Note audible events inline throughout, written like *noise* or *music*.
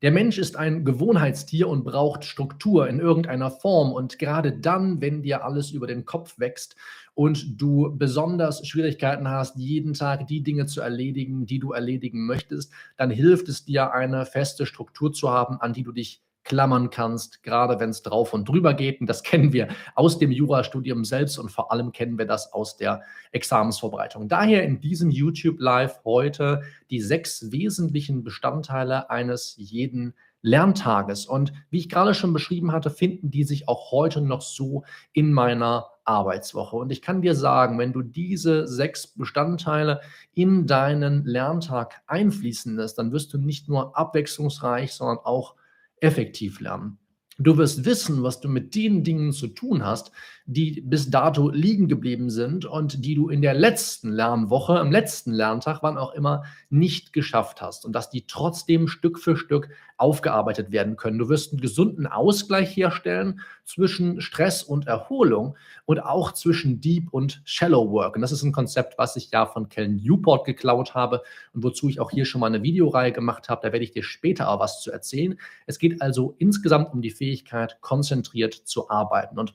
Der Mensch ist ein Gewohnheitstier und braucht Struktur in irgendeiner Form. Und gerade dann, wenn dir alles über den Kopf wächst und du besonders Schwierigkeiten hast, jeden Tag die Dinge zu erledigen, die du erledigen möchtest, dann hilft es dir, eine feste Struktur zu haben, an die du dich klammern kannst, gerade wenn es drauf und drüber geht. Und das kennen wir aus dem Jurastudium selbst und vor allem kennen wir das aus der Examensvorbereitung. Daher in diesem YouTube Live heute die sechs wesentlichen Bestandteile eines jeden Lerntages. Und wie ich gerade schon beschrieben hatte, finden die sich auch heute noch so in meiner Arbeitswoche. Und ich kann dir sagen, wenn du diese sechs Bestandteile in deinen Lerntag einfließen lässt, dann wirst du nicht nur abwechslungsreich, sondern auch effektiv lernen. Du wirst wissen, was du mit den Dingen zu tun hast, die bis dato liegen geblieben sind und die du in der letzten Lernwoche, am letzten Lerntag, wann auch immer, nicht geschafft hast und dass die trotzdem Stück für Stück aufgearbeitet werden können. Du wirst einen gesunden Ausgleich herstellen zwischen Stress und Erholung und auch zwischen Deep und Shallow Work. Und das ist ein Konzept, was ich ja von Cal Newport geklaut habe und wozu ich auch hier schon mal eine Videoreihe gemacht habe. Da werde ich dir später auch was zu erzählen. Es geht also insgesamt um die Fähigkeit, konzentriert zu arbeiten. Und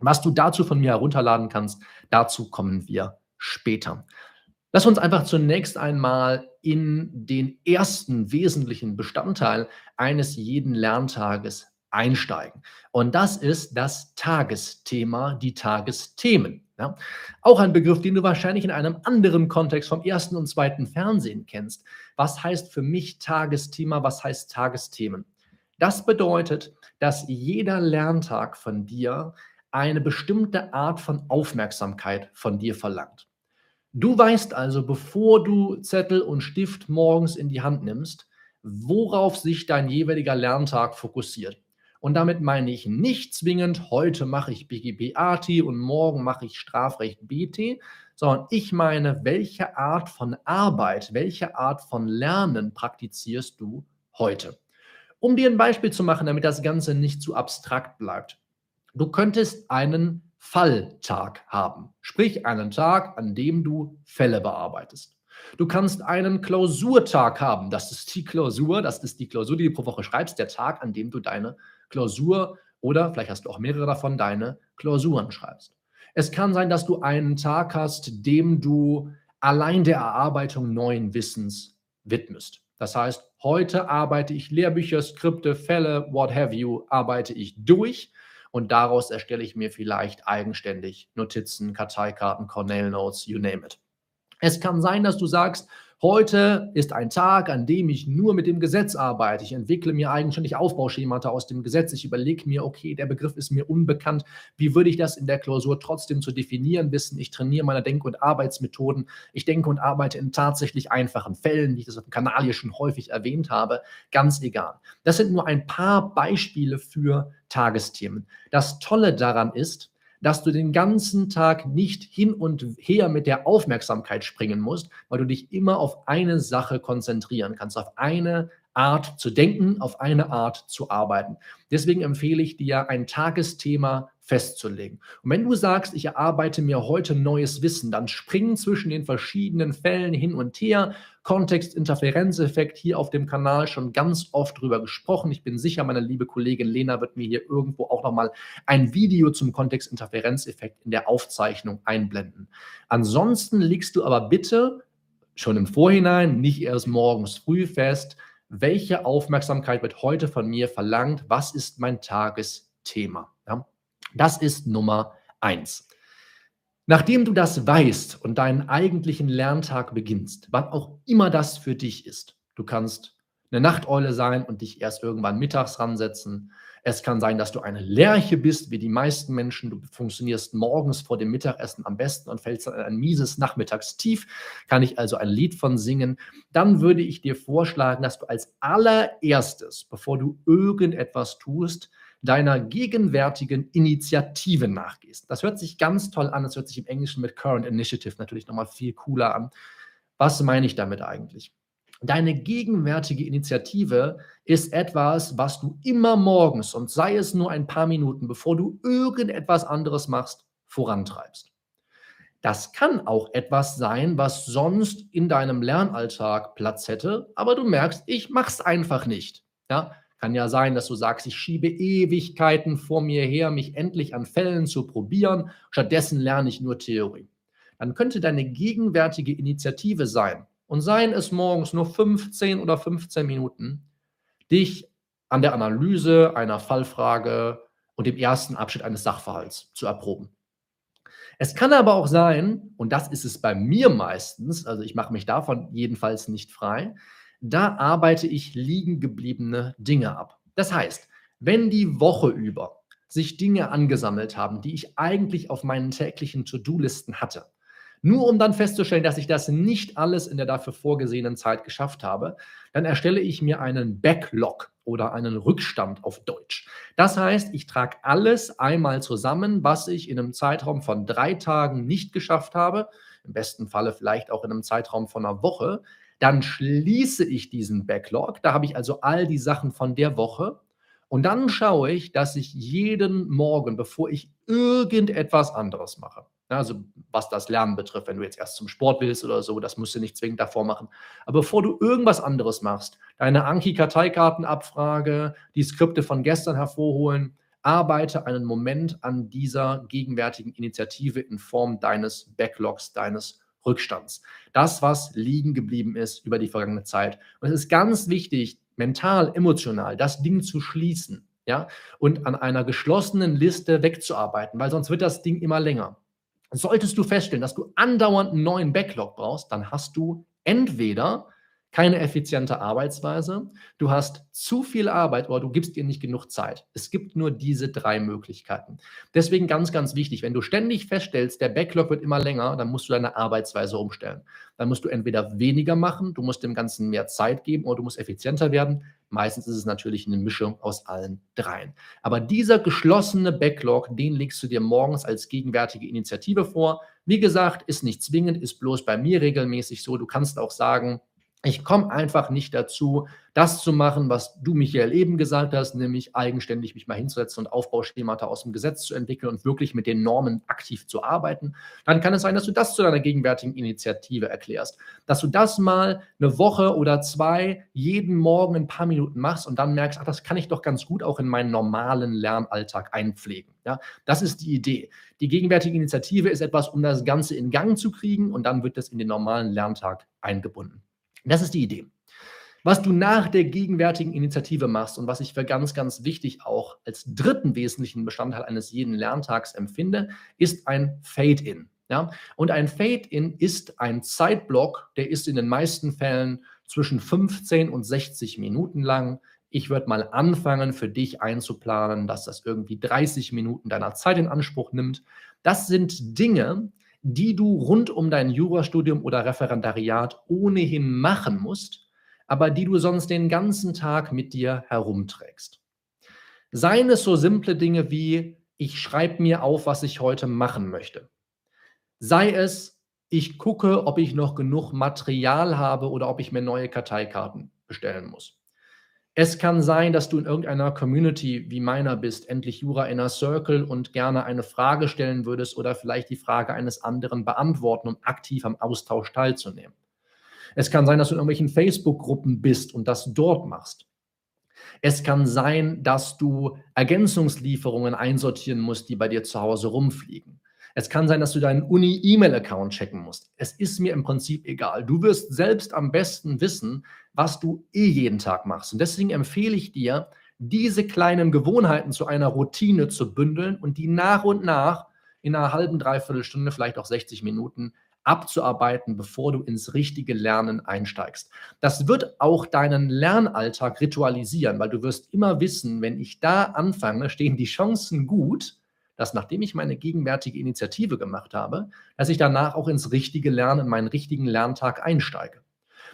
was du dazu von mir herunterladen kannst, dazu kommen wir später. Lass uns einfach zunächst einmal in den ersten wesentlichen Bestandteil eines jeden Lerntages einsteigen. Und das ist das Tagesthema, die Tagesthemen. Ja? Auch ein Begriff, den du wahrscheinlich in einem anderen Kontext vom ersten und zweiten Fernsehen kennst. Was heißt für mich Tagesthema? Was heißt Tagesthemen? Das bedeutet, dass jeder Lerntag von dir eine bestimmte Art von Aufmerksamkeit von dir verlangt. Du weißt also, bevor du Zettel und Stift morgens in die Hand nimmst, worauf sich dein jeweiliger Lerntag fokussiert. Und damit meine ich nicht zwingend, heute mache ich BGB AT und morgen mache ich Strafrecht BT, sondern ich meine, welche Art von Arbeit, welche Art von Lernen praktizierst du heute? Um dir ein Beispiel zu machen, damit das Ganze nicht zu abstrakt bleibt. Du könntest einen Falltag haben. Sprich einen Tag, an dem du Fälle bearbeitest. Du kannst einen Klausurtag haben. Das ist die Klausur, das ist die Klausur, die du pro Woche schreibst, der Tag, an dem du deine Klausur oder vielleicht hast du auch mehrere davon, deine Klausuren schreibst. Es kann sein, dass du einen Tag hast, dem du allein der Erarbeitung neuen Wissens widmest. Das heißt, heute arbeite ich Lehrbücher, Skripte, Fälle, what have you, arbeite ich durch und daraus erstelle ich mir vielleicht eigenständig Notizen, Karteikarten, Cornell Notes, you name it. Es kann sein, dass du sagst, Heute ist ein Tag, an dem ich nur mit dem Gesetz arbeite. Ich entwickle mir eigenständig Aufbauschemata aus dem Gesetz. Ich überlege mir, okay, der Begriff ist mir unbekannt. Wie würde ich das in der Klausur trotzdem zu definieren wissen? Ich trainiere meine Denk- und Arbeitsmethoden. Ich denke und arbeite in tatsächlich einfachen Fällen, wie ich das auf dem Kanal hier schon häufig erwähnt habe. Ganz egal. Das sind nur ein paar Beispiele für Tagesthemen. Das Tolle daran ist, dass du den ganzen Tag nicht hin und her mit der Aufmerksamkeit springen musst, weil du dich immer auf eine Sache konzentrieren kannst, auf eine Art zu denken, auf eine Art zu arbeiten. Deswegen empfehle ich dir, ein Tagesthema festzulegen. Und wenn du sagst, ich erarbeite mir heute neues Wissen, dann springen zwischen den verschiedenen Fällen hin und her. Kontext-Interferenzeffekt hier auf dem Kanal schon ganz oft drüber gesprochen. Ich bin sicher, meine liebe Kollegin Lena wird mir hier irgendwo auch nochmal ein Video zum Kontext-Interferenzeffekt in der Aufzeichnung einblenden. Ansonsten legst du aber bitte schon im Vorhinein, nicht erst morgens früh fest, welche Aufmerksamkeit wird heute von mir verlangt, was ist mein Tagesthema. Ja? Das ist Nummer eins. Nachdem du das weißt und deinen eigentlichen Lerntag beginnst, wann auch immer das für dich ist, du kannst eine Nachteule sein und dich erst irgendwann mittags ransetzen. Es kann sein, dass du eine Lerche bist, wie die meisten Menschen. Du funktionierst morgens vor dem Mittagessen am besten und fällst dann in ein mieses Nachmittagstief. Kann ich also ein Lied von singen? Dann würde ich dir vorschlagen, dass du als allererstes, bevor du irgendetwas tust, deiner gegenwärtigen Initiative nachgehst. Das hört sich ganz toll an. Das hört sich im Englischen mit Current Initiative natürlich nochmal viel cooler an. Was meine ich damit eigentlich? Deine gegenwärtige Initiative ist etwas, was du immer morgens und sei es nur ein paar Minuten, bevor du irgendetwas anderes machst, vorantreibst. Das kann auch etwas sein, was sonst in deinem Lernalltag Platz hätte, aber du merkst, ich mache es einfach nicht. Ja, kann ja sein, dass du sagst, ich schiebe Ewigkeiten vor mir her, mich endlich an Fällen zu probieren. Stattdessen lerne ich nur Theorie. Dann könnte deine gegenwärtige Initiative sein, und seien es morgens nur 15 oder 15 Minuten, dich an der Analyse einer Fallfrage und dem ersten Abschnitt eines Sachverhalts zu erproben. Es kann aber auch sein, und das ist es bei mir meistens, also ich mache mich davon jedenfalls nicht frei, da arbeite ich liegen gebliebene Dinge ab. Das heißt, wenn die Woche über sich Dinge angesammelt haben, die ich eigentlich auf meinen täglichen To-Do-Listen hatte, nur um dann festzustellen, dass ich das nicht alles in der dafür vorgesehenen Zeit geschafft habe, dann erstelle ich mir einen Backlog oder einen Rückstand auf Deutsch. Das heißt, ich trage alles einmal zusammen, was ich in einem Zeitraum von drei Tagen nicht geschafft habe, im besten Falle vielleicht auch in einem Zeitraum von einer Woche, dann schließe ich diesen Backlog. Da habe ich also all die Sachen von der Woche. Und dann schaue ich, dass ich jeden Morgen, bevor ich irgendetwas anderes mache, also was das Lernen betrifft, wenn du jetzt erst zum Sport willst oder so, das musst du nicht zwingend davor machen. Aber bevor du irgendwas anderes machst, deine Anki-Karteikartenabfrage, die Skripte von gestern hervorholen, arbeite einen Moment an dieser gegenwärtigen Initiative in Form deines Backlogs, deines Rückstands. Das, was liegen geblieben ist über die vergangene Zeit. Und es ist ganz wichtig, mental, emotional das Ding zu schließen, ja, und an einer geschlossenen Liste wegzuarbeiten, weil sonst wird das Ding immer länger. Solltest du feststellen, dass du andauernd einen neuen Backlog brauchst, dann hast du entweder keine effiziente Arbeitsweise, du hast zu viel Arbeit oder du gibst dir nicht genug Zeit. Es gibt nur diese drei Möglichkeiten. Deswegen ganz, ganz wichtig, wenn du ständig feststellst, der Backlog wird immer länger, dann musst du deine Arbeitsweise umstellen. Dann musst du entweder weniger machen, du musst dem Ganzen mehr Zeit geben oder du musst effizienter werden. Meistens ist es natürlich eine Mischung aus allen dreien. Aber dieser geschlossene Backlog, den legst du dir morgens als gegenwärtige Initiative vor. Wie gesagt, ist nicht zwingend, ist bloß bei mir regelmäßig so. Du kannst auch sagen, ich komme einfach nicht dazu, das zu machen, was du, Michael, eben gesagt hast, nämlich eigenständig mich mal hinzusetzen und Aufbauschemata aus dem Gesetz zu entwickeln und wirklich mit den Normen aktiv zu arbeiten. Dann kann es sein, dass du das zu deiner gegenwärtigen Initiative erklärst. Dass du das mal eine Woche oder zwei jeden Morgen ein paar Minuten machst und dann merkst, ach, das kann ich doch ganz gut auch in meinen normalen Lernalltag einpflegen. Ja, das ist die Idee. Die gegenwärtige Initiative ist etwas, um das Ganze in Gang zu kriegen und dann wird das in den normalen Lerntag eingebunden. Das ist die Idee. Was du nach der gegenwärtigen Initiative machst und was ich für ganz, ganz wichtig auch als dritten wesentlichen Bestandteil eines jeden Lerntags empfinde, ist ein Fade-in. Ja? Und ein Fade-in ist ein Zeitblock, der ist in den meisten Fällen zwischen 15 und 60 Minuten lang. Ich würde mal anfangen, für dich einzuplanen, dass das irgendwie 30 Minuten deiner Zeit in Anspruch nimmt. Das sind Dinge, die du rund um dein Jurastudium oder Referendariat ohnehin machen musst, aber die du sonst den ganzen Tag mit dir herumträgst. Seien es so simple Dinge wie, ich schreibe mir auf, was ich heute machen möchte. Sei es, ich gucke, ob ich noch genug Material habe oder ob ich mir neue Karteikarten bestellen muss. Es kann sein, dass du in irgendeiner Community wie meiner bist, endlich Jura Inner Circle und gerne eine Frage stellen würdest oder vielleicht die Frage eines anderen beantworten, um aktiv am Austausch teilzunehmen. Es kann sein, dass du in irgendwelchen Facebook-Gruppen bist und das dort machst. Es kann sein, dass du Ergänzungslieferungen einsortieren musst, die bei dir zu Hause rumfliegen. Es kann sein, dass du deinen Uni-E-Mail-Account checken musst. Es ist mir im Prinzip egal. Du wirst selbst am besten wissen, was du eh jeden Tag machst. Und deswegen empfehle ich dir, diese kleinen Gewohnheiten zu einer Routine zu bündeln und die nach und nach in einer halben, dreiviertel Stunde, vielleicht auch 60 Minuten abzuarbeiten, bevor du ins richtige Lernen einsteigst. Das wird auch deinen Lernalltag ritualisieren, weil du wirst immer wissen, wenn ich da anfange, stehen die Chancen gut, dass nachdem ich meine gegenwärtige Initiative gemacht habe, dass ich danach auch ins richtige Lernen, in meinen richtigen Lerntag einsteige.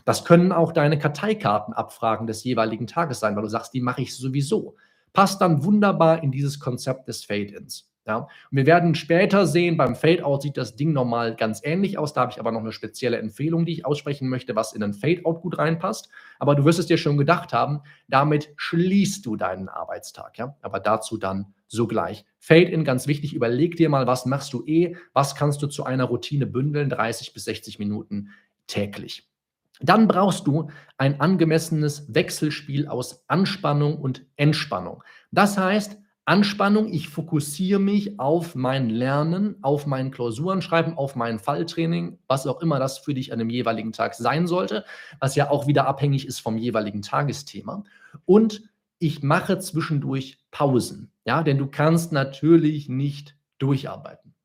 Das können auch deine Karteikartenabfragen des jeweiligen Tages sein, weil du sagst, die mache ich sowieso. Passt dann wunderbar in dieses Konzept des Fade-ins. Ja, und wir werden später sehen, beim Fade-out sieht das Ding nochmal ganz ähnlich aus. Da habe ich aber noch eine spezielle Empfehlung, die ich aussprechen möchte, was in ein Fade-out gut reinpasst. Aber du wirst es dir schon gedacht haben, damit schließt du deinen Arbeitstag. Ja? Aber dazu dann sogleich. Fade-in, ganz wichtig, überleg dir mal, was machst du eh, was kannst du zu einer Routine bündeln, 30 bis 60 Minuten täglich. Dann brauchst du ein angemessenes Wechselspiel aus Anspannung und Entspannung. Das heißt, Anspannung, ich fokussiere mich auf mein Lernen, auf mein Klausurenschreiben, auf mein Falltraining, was auch immer das für dich an dem jeweiligen Tag sein sollte, was ja auch wieder abhängig ist vom jeweiligen Tagesthema. Und ich mache zwischendurch Pausen, ja, denn du kannst natürlich nicht durcharbeiten.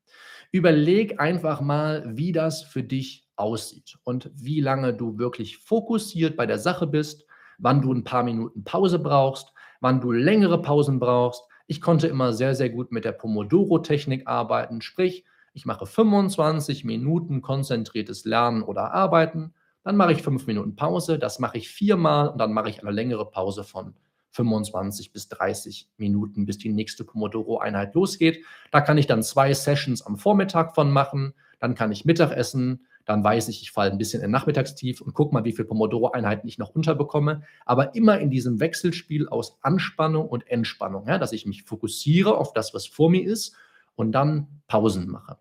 Überleg einfach mal, wie das für dich aussieht und wie lange du wirklich fokussiert bei der Sache bist, wann du ein paar Minuten Pause brauchst, wann du längere Pausen brauchst, ich konnte immer sehr, sehr gut mit der Pomodoro-Technik arbeiten, sprich, ich mache 25 Minuten konzentriertes Lernen oder Arbeiten, dann mache ich fünf Minuten Pause, das mache ich viermal und dann mache ich eine längere Pause von 25 bis 30 Minuten, bis die nächste Pomodoro-Einheit losgeht. Da kann ich dann zwei Sessions am Vormittag von machen, dann kann ich Mittagessen, dann weiß ich, ich falle ein bisschen in Nachmittagstief und gucke mal, wie viele Pomodoro-Einheiten ich noch unterbekomme. Aber immer in diesem Wechselspiel aus Anspannung und Entspannung, ja, dass ich mich fokussiere auf das, was vor mir ist und dann Pausen mache.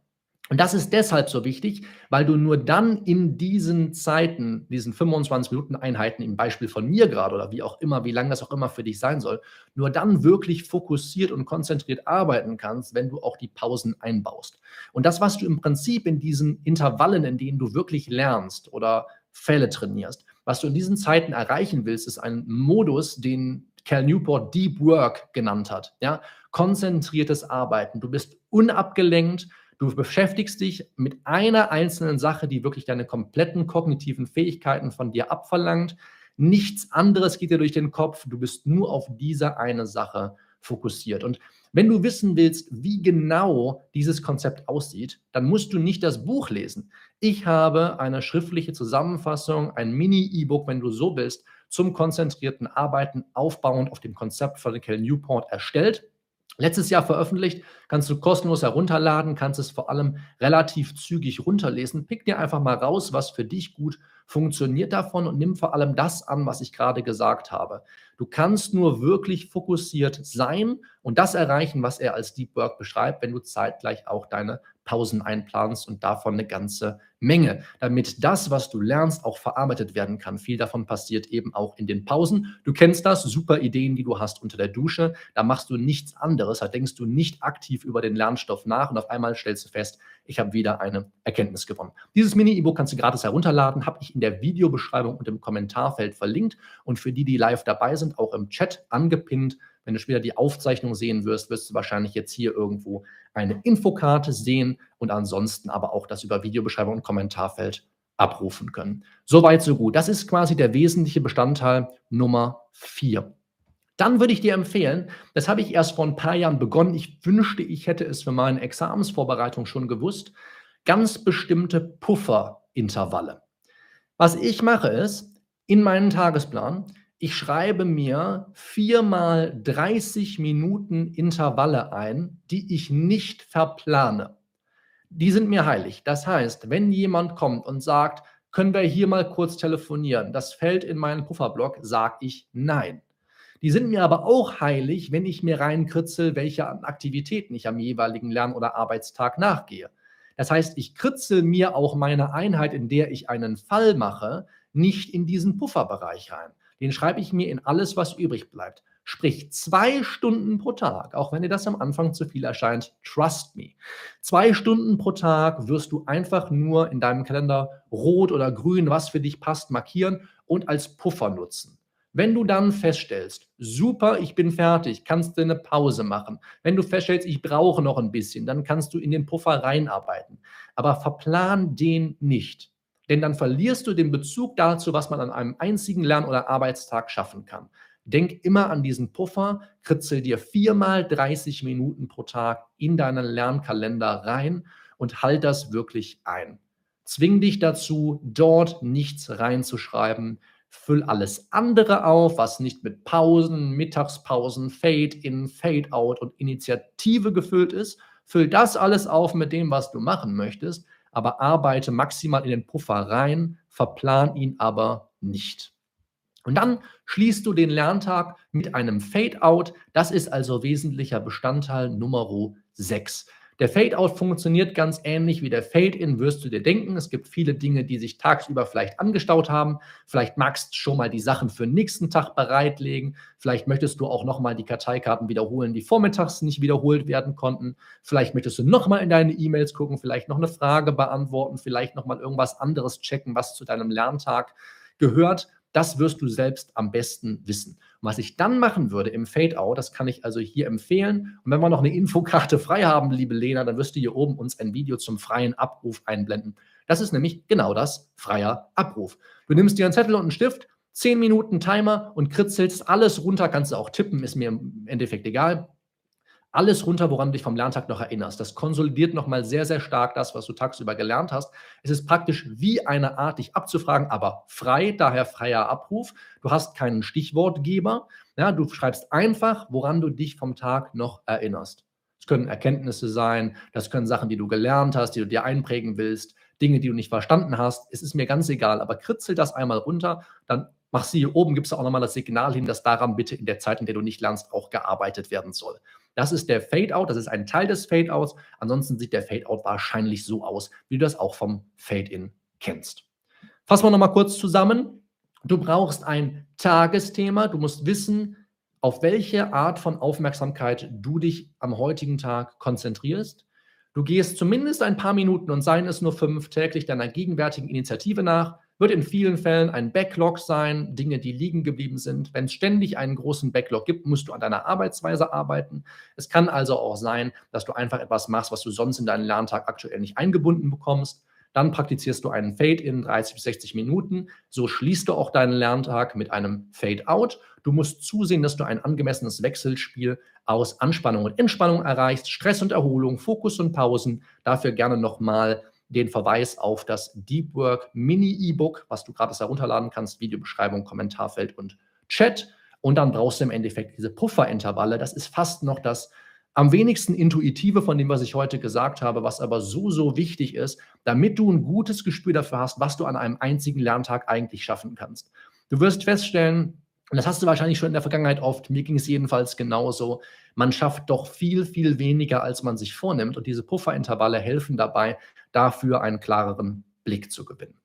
Und das ist deshalb so wichtig, weil du nur dann in diesen Zeiten, diesen 25 Minuten Einheiten im Beispiel von mir gerade oder wie auch immer, wie lang das auch immer für dich sein soll, nur dann wirklich fokussiert und konzentriert arbeiten kannst, wenn du auch die Pausen einbaust. Und das, was du im Prinzip in diesen Intervallen, in denen du wirklich lernst oder Fälle trainierst, was du in diesen Zeiten erreichen willst, ist ein Modus, den Cal Newport Deep Work genannt hat. Ja? Konzentriertes Arbeiten. Du bist unabgelenkt, Du beschäftigst dich mit einer einzelnen Sache, die wirklich deine kompletten kognitiven Fähigkeiten von dir abverlangt. Nichts anderes geht dir durch den Kopf. Du bist nur auf diese eine Sache fokussiert. Und wenn du wissen willst, wie genau dieses Konzept aussieht, dann musst du nicht das Buch lesen. Ich habe eine schriftliche Zusammenfassung, ein Mini-E-Book, wenn du so willst, zum konzentrierten Arbeiten aufbauend auf dem Konzept von Cal Newport erstellt letztes Jahr veröffentlicht, kannst du kostenlos herunterladen, kannst es vor allem relativ zügig runterlesen. Pick dir einfach mal raus, was für dich gut funktioniert davon und nimm vor allem das an, was ich gerade gesagt habe. Du kannst nur wirklich fokussiert sein und das erreichen, was er als Deep Work beschreibt, wenn du zeitgleich auch deine Pausen einplanst und davon eine ganze Menge, damit das, was du lernst, auch verarbeitet werden kann. Viel davon passiert eben auch in den Pausen. Du kennst das, super Ideen, die du hast unter der Dusche. Da machst du nichts anderes, da denkst du nicht aktiv über den Lernstoff nach und auf einmal stellst du fest, ich habe wieder eine Erkenntnis gewonnen. Dieses Mini-E-Book kannst du gratis herunterladen, habe ich in der Videobeschreibung und im Kommentarfeld verlinkt und für die, die live dabei sind, auch im Chat angepinnt. Wenn du später die Aufzeichnung sehen wirst, wirst du wahrscheinlich jetzt hier irgendwo eine Infokarte sehen und ansonsten aber auch das über Videobeschreibung und Kommentarfeld abrufen können. Soweit, so gut. Das ist quasi der wesentliche Bestandteil Nummer vier. Dann würde ich dir empfehlen, das habe ich erst vor ein paar Jahren begonnen, ich wünschte, ich hätte es für meine Examensvorbereitung schon gewusst, ganz bestimmte Pufferintervalle. Was ich mache ist, in meinen Tagesplan ich schreibe mir viermal 30 Minuten Intervalle ein, die ich nicht verplane. Die sind mir heilig. Das heißt, wenn jemand kommt und sagt, können wir hier mal kurz telefonieren, das fällt in meinen Pufferblock, sage ich nein. Die sind mir aber auch heilig, wenn ich mir reinkritzel, welche Aktivitäten ich am jeweiligen Lern- oder Arbeitstag nachgehe. Das heißt, ich kritzel mir auch meine Einheit, in der ich einen Fall mache, nicht in diesen Pufferbereich rein den schreibe ich mir in alles, was übrig bleibt. Sprich, zwei Stunden pro Tag, auch wenn dir das am Anfang zu viel erscheint, trust me. Zwei Stunden pro Tag wirst du einfach nur in deinem Kalender rot oder grün, was für dich passt, markieren und als Puffer nutzen. Wenn du dann feststellst, super, ich bin fertig, kannst du eine Pause machen. Wenn du feststellst, ich brauche noch ein bisschen, dann kannst du in den Puffer reinarbeiten. Aber verplan den nicht. Denn dann verlierst du den Bezug dazu, was man an einem einzigen Lern- oder Arbeitstag schaffen kann. Denk immer an diesen Puffer, kritzel dir viermal 30 Minuten pro Tag in deinen Lernkalender rein und halt das wirklich ein. Zwing dich dazu, dort nichts reinzuschreiben. Füll alles andere auf, was nicht mit Pausen, Mittagspausen, Fade-in, Fade-out und Initiative gefüllt ist. Füll das alles auf mit dem, was du machen möchtest aber arbeite maximal in den Puffer rein, verplan ihn aber nicht. Und dann schließt du den Lerntag mit einem Fade-out. Das ist also wesentlicher Bestandteil Nummer 6. Der Fade-out funktioniert ganz ähnlich wie der Fade-in, wirst du dir denken. Es gibt viele Dinge, die sich tagsüber vielleicht angestaut haben. Vielleicht magst du schon mal die Sachen für den nächsten Tag bereitlegen. Vielleicht möchtest du auch nochmal die Karteikarten wiederholen, die vormittags nicht wiederholt werden konnten. Vielleicht möchtest du nochmal in deine E-Mails gucken, vielleicht noch eine Frage beantworten, vielleicht nochmal irgendwas anderes checken, was zu deinem Lerntag gehört. Das wirst du selbst am besten wissen. Was ich dann machen würde im Fade-Out, das kann ich also hier empfehlen. Und wenn wir noch eine Infokarte *laughs* frei haben, liebe Lena, dann wirst du hier oben uns ein Video zum freien Abruf einblenden. Das ist nämlich genau das, freier Abruf. Du nimmst dir einen Zettel und einen Stift, 10 Minuten Timer und kritzelst alles runter, kannst du auch tippen, ist mir im Endeffekt egal alles runter, woran du dich vom Lerntag noch erinnerst. Das konsolidiert nochmal sehr, sehr stark das, was du tagsüber gelernt hast. Es ist praktisch wie eine Art, dich abzufragen, aber frei, daher freier Abruf. Du hast keinen Stichwortgeber. Ja, du schreibst einfach, woran du dich vom Tag noch erinnerst. Es können Erkenntnisse sein, das können Sachen, die du gelernt hast, die du dir einprägen willst, Dinge, die du nicht verstanden hast. Es ist mir ganz egal, aber kritzel das einmal runter, dann mach sie hier oben, gibst du auch nochmal das Signal hin, dass daran bitte in der Zeit, in der du nicht lernst, auch gearbeitet werden soll. Das ist der Fade-out, das ist ein Teil des Fade-outs. Ansonsten sieht der Fade-out wahrscheinlich so aus, wie du das auch vom Fade-in kennst. Fassen wir nochmal kurz zusammen. Du brauchst ein Tagesthema. Du musst wissen, auf welche Art von Aufmerksamkeit du dich am heutigen Tag konzentrierst. Du gehst zumindest ein paar Minuten und seien es nur fünf täglich deiner gegenwärtigen Initiative nach wird in vielen Fällen ein Backlog sein, Dinge, die liegen geblieben sind. Wenn es ständig einen großen Backlog gibt, musst du an deiner Arbeitsweise arbeiten. Es kann also auch sein, dass du einfach etwas machst, was du sonst in deinen Lerntag aktuell nicht eingebunden bekommst. Dann praktizierst du einen Fade in 30 bis 60 Minuten. So schließt du auch deinen Lerntag mit einem Fade out. Du musst zusehen, dass du ein angemessenes Wechselspiel aus Anspannung und Entspannung erreichst, Stress und Erholung, Fokus und Pausen. Dafür gerne nochmal den Verweis auf das Deep Work Mini E-Book, was du gratis herunterladen kannst, Videobeschreibung, Kommentarfeld und Chat. Und dann brauchst du im Endeffekt diese Pufferintervalle. Das ist fast noch das am wenigsten intuitive von dem, was ich heute gesagt habe, was aber so, so wichtig ist, damit du ein gutes Gespür dafür hast, was du an einem einzigen Lerntag eigentlich schaffen kannst. Du wirst feststellen, und das hast du wahrscheinlich schon in der Vergangenheit oft, mir ging es jedenfalls genauso, man schafft doch viel, viel weniger, als man sich vornimmt. Und diese Pufferintervalle helfen dabei, dafür einen klareren Blick zu gewinnen.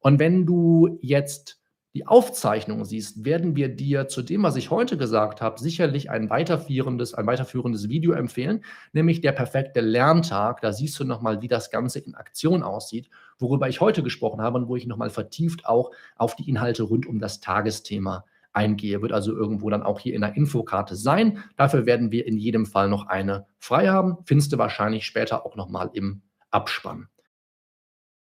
Und wenn du jetzt die Aufzeichnung siehst, werden wir dir zu dem, was ich heute gesagt habe, sicherlich ein weiterführendes, ein weiterführendes Video empfehlen, nämlich der perfekte Lerntag. Da siehst du nochmal, wie das Ganze in Aktion aussieht, worüber ich heute gesprochen habe und wo ich nochmal vertieft auch auf die Inhalte rund um das Tagesthema eingehe. Wird also irgendwo dann auch hier in der Infokarte sein. Dafür werden wir in jedem Fall noch eine frei haben. Findest du wahrscheinlich später auch nochmal im Abspann.